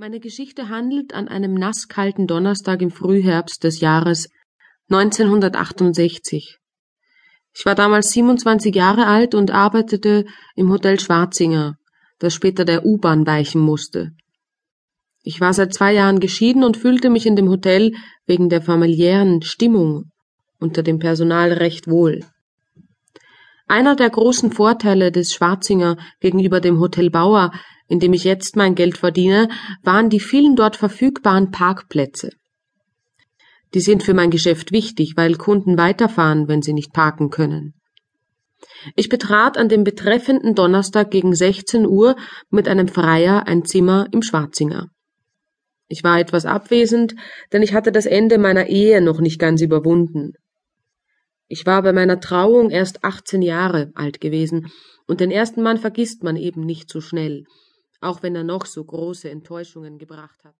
Meine Geschichte handelt an einem nasskalten Donnerstag im Frühherbst des Jahres 1968. Ich war damals 27 Jahre alt und arbeitete im Hotel Schwarzinger, das später der U-Bahn weichen musste. Ich war seit zwei Jahren geschieden und fühlte mich in dem Hotel wegen der familiären Stimmung unter dem Personal recht wohl. Einer der großen Vorteile des Schwarzinger gegenüber dem Hotel Bauer in dem ich jetzt mein Geld verdiene, waren die vielen dort verfügbaren Parkplätze. Die sind für mein Geschäft wichtig, weil Kunden weiterfahren, wenn sie nicht parken können. Ich betrat an dem betreffenden Donnerstag gegen 16 Uhr mit einem Freier ein Zimmer im Schwarzinger. Ich war etwas abwesend, denn ich hatte das Ende meiner Ehe noch nicht ganz überwunden. Ich war bei meiner Trauung erst 18 Jahre alt gewesen, und den ersten Mann vergisst man eben nicht so schnell auch wenn er noch so große Enttäuschungen gebracht hat.